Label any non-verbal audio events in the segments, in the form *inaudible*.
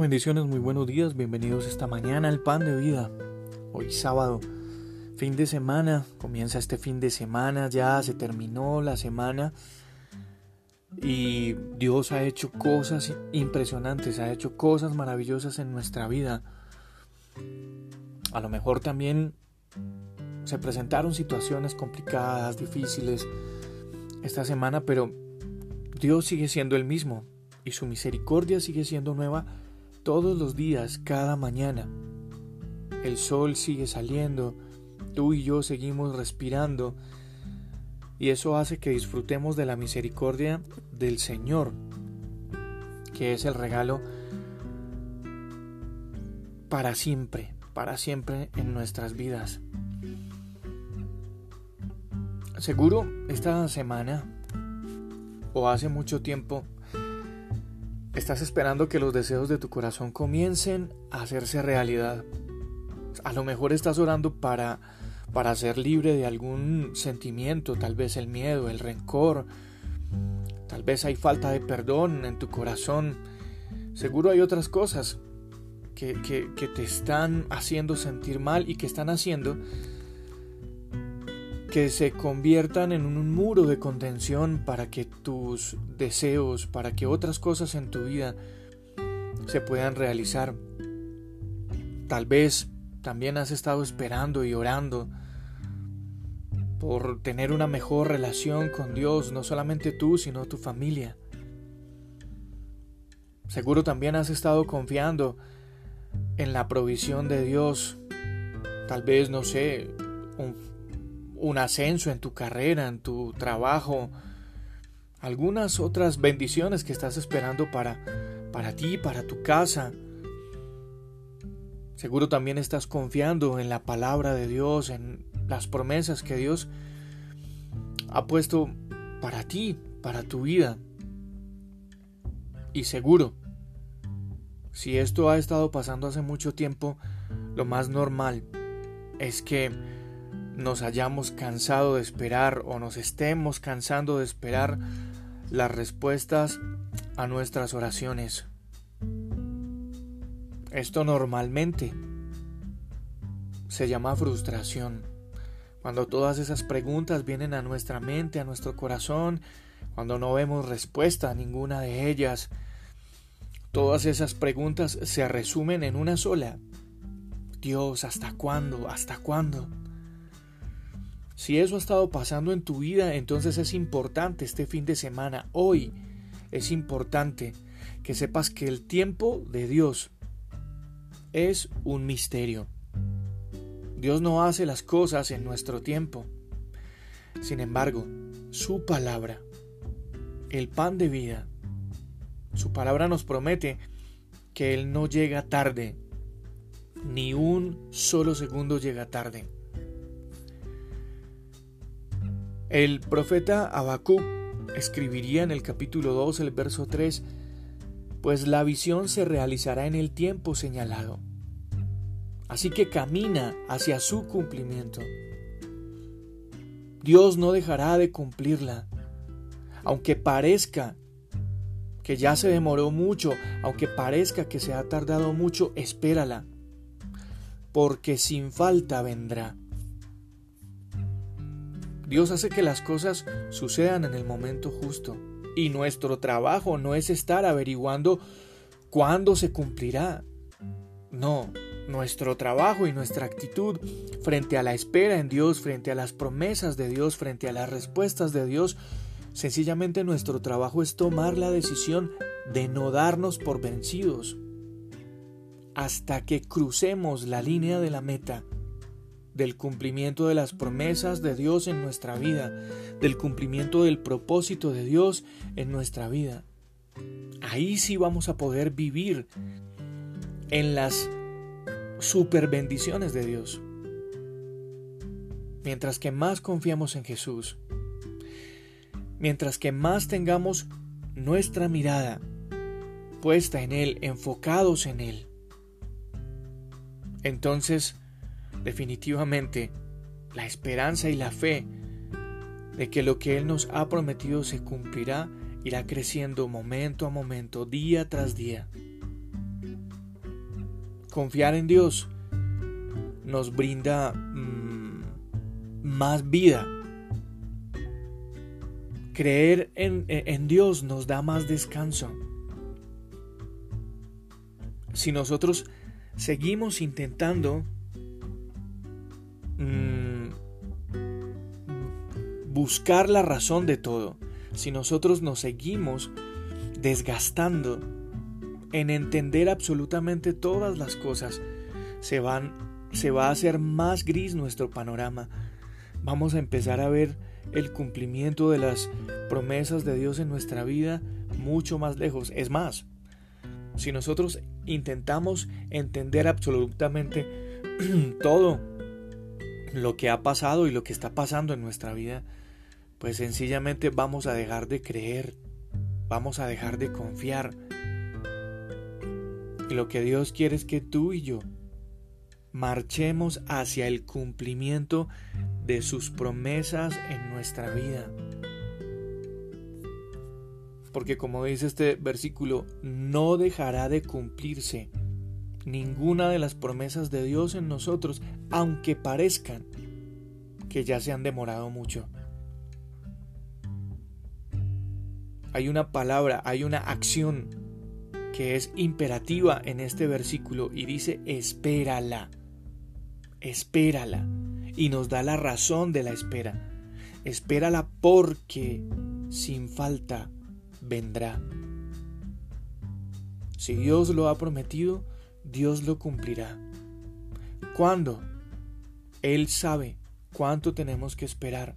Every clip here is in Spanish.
Bendiciones, muy buenos días, bienvenidos esta mañana al pan de vida. Hoy sábado, fin de semana, comienza este fin de semana, ya se terminó la semana y Dios ha hecho cosas impresionantes, ha hecho cosas maravillosas en nuestra vida. A lo mejor también se presentaron situaciones complicadas, difíciles esta semana, pero Dios sigue siendo el mismo y su misericordia sigue siendo nueva todos los días, cada mañana. El sol sigue saliendo, tú y yo seguimos respirando, y eso hace que disfrutemos de la misericordia del Señor, que es el regalo para siempre, para siempre en nuestras vidas. Seguro esta semana o hace mucho tiempo Estás esperando que los deseos de tu corazón comiencen a hacerse realidad. A lo mejor estás orando para para ser libre de algún sentimiento, tal vez el miedo, el rencor, tal vez hay falta de perdón en tu corazón. Seguro hay otras cosas que, que, que te están haciendo sentir mal y que están haciendo que se conviertan en un muro de contención para que tus deseos, para que otras cosas en tu vida se puedan realizar. Tal vez también has estado esperando y orando por tener una mejor relación con Dios, no solamente tú, sino tu familia. Seguro también has estado confiando en la provisión de Dios. Tal vez, no sé, un un ascenso en tu carrera, en tu trabajo, algunas otras bendiciones que estás esperando para, para ti, para tu casa. Seguro también estás confiando en la palabra de Dios, en las promesas que Dios ha puesto para ti, para tu vida. Y seguro, si esto ha estado pasando hace mucho tiempo, lo más normal es que nos hayamos cansado de esperar o nos estemos cansando de esperar las respuestas a nuestras oraciones. Esto normalmente se llama frustración. Cuando todas esas preguntas vienen a nuestra mente, a nuestro corazón, cuando no vemos respuesta a ninguna de ellas, todas esas preguntas se resumen en una sola. Dios, ¿hasta cuándo? ¿Hasta cuándo? Si eso ha estado pasando en tu vida, entonces es importante este fin de semana, hoy, es importante que sepas que el tiempo de Dios es un misterio. Dios no hace las cosas en nuestro tiempo. Sin embargo, su palabra, el pan de vida, su palabra nos promete que Él no llega tarde, ni un solo segundo llega tarde. El profeta Habacuc escribiría en el capítulo 2, el verso 3, pues la visión se realizará en el tiempo señalado. Así que camina hacia su cumplimiento. Dios no dejará de cumplirla. Aunque parezca que ya se demoró mucho, aunque parezca que se ha tardado mucho, espérala, porque sin falta vendrá. Dios hace que las cosas sucedan en el momento justo. Y nuestro trabajo no es estar averiguando cuándo se cumplirá. No, nuestro trabajo y nuestra actitud frente a la espera en Dios, frente a las promesas de Dios, frente a las respuestas de Dios, sencillamente nuestro trabajo es tomar la decisión de no darnos por vencidos hasta que crucemos la línea de la meta del cumplimiento de las promesas de Dios en nuestra vida, del cumplimiento del propósito de Dios en nuestra vida. Ahí sí vamos a poder vivir en las super bendiciones de Dios. Mientras que más confiamos en Jesús, mientras que más tengamos nuestra mirada puesta en Él, enfocados en Él, entonces definitivamente la esperanza y la fe de que lo que Él nos ha prometido se cumplirá irá creciendo momento a momento, día tras día. confiar en Dios nos brinda mm, más vida. Creer en, en Dios nos da más descanso. Si nosotros seguimos intentando mm, buscar la razón de todo, si nosotros nos seguimos desgastando en entender absolutamente todas las cosas, se van se va a hacer más gris nuestro panorama. Vamos a empezar a ver el cumplimiento de las promesas de Dios en nuestra vida mucho más lejos. Es más, si nosotros intentamos entender absolutamente *clears throat* todo lo que ha pasado y lo que está pasando en nuestra vida, pues sencillamente vamos a dejar de creer, vamos a dejar de confiar. Y lo que Dios quiere es que tú y yo marchemos hacia el cumplimiento de sus promesas en nuestra vida. Porque como dice este versículo, no dejará de cumplirse ninguna de las promesas de Dios en nosotros, aunque parezcan que ya se han demorado mucho. Hay una palabra, hay una acción que es imperativa en este versículo y dice espérala espérala. Y nos da la razón de la espera. Espérala porque sin falta vendrá. Si Dios lo ha prometido, Dios lo cumplirá. ¿Cuándo? Él sabe cuánto tenemos que esperar,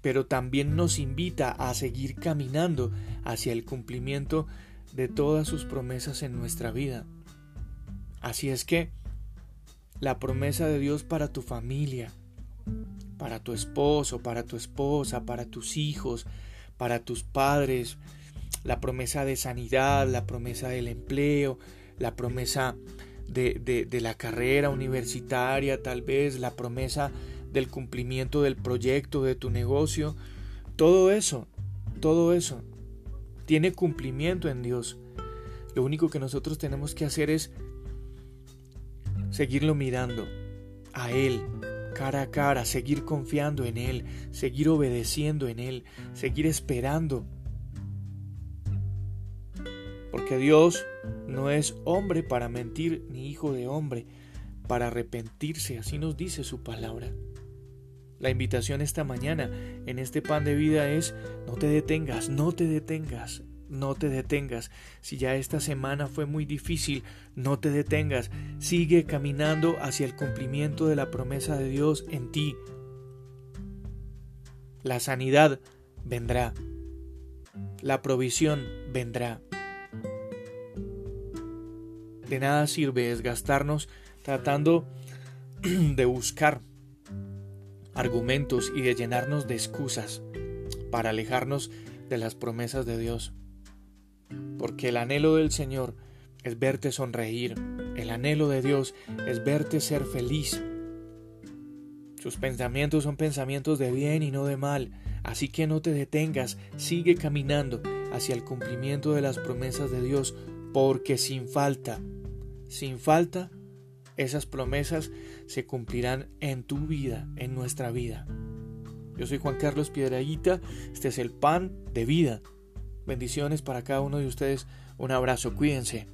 pero también nos invita a seguir caminando hacia el cumplimiento de todas sus promesas en nuestra vida. Así es que, la promesa de Dios para tu familia, para tu esposo, para tu esposa, para tus hijos, para tus padres, la promesa de sanidad, la promesa del empleo, la promesa de, de, la carrera universitaria, tal vez la promesa del cumplimiento del proyecto de tu negocio, todo eso, todo eso tiene cumplimiento en Dios. Lo único que nosotros tenemos que hacer es seguirlo mirando a Él cara a cara, seguir confiando en Él, seguir obedeciendo en Él, seguir esperando. Porque Dios no es hombre para mentir, ni hijo de hombre para arrepentirse, así nos dice su palabra. La invitación esta mañana en este pan de vida es no te detengas, no te detengas, no te detengas. Si ya esta semana fue muy difícil, no te detengas. Sigue caminando hacia el cumplimiento de la promesa de Dios en ti. La sanidad vendrá. La provisión vendrá. De nada sirve desgastarnos tratando *clears throat* de buscar argumentos y de llenarnos de excusas para alejarnos de las promesas de Dios. Porque el anhelo del Señor es verte sonreír, el anhelo de Dios es verte ser feliz. Sus pensamientos son pensamientos de bien y no de mal, así que no te detengas, sigue caminando hacia el cumplimiento de las promesas de Dios, porque sin falta, sin falta, esas promesas se cumplirán en tu vida, en nuestra vida. Yo soy Juan Carlos Piedraguita, este es el pan de vida Bendiciones para cada uno de ustedes. Un abrazo, cuídense.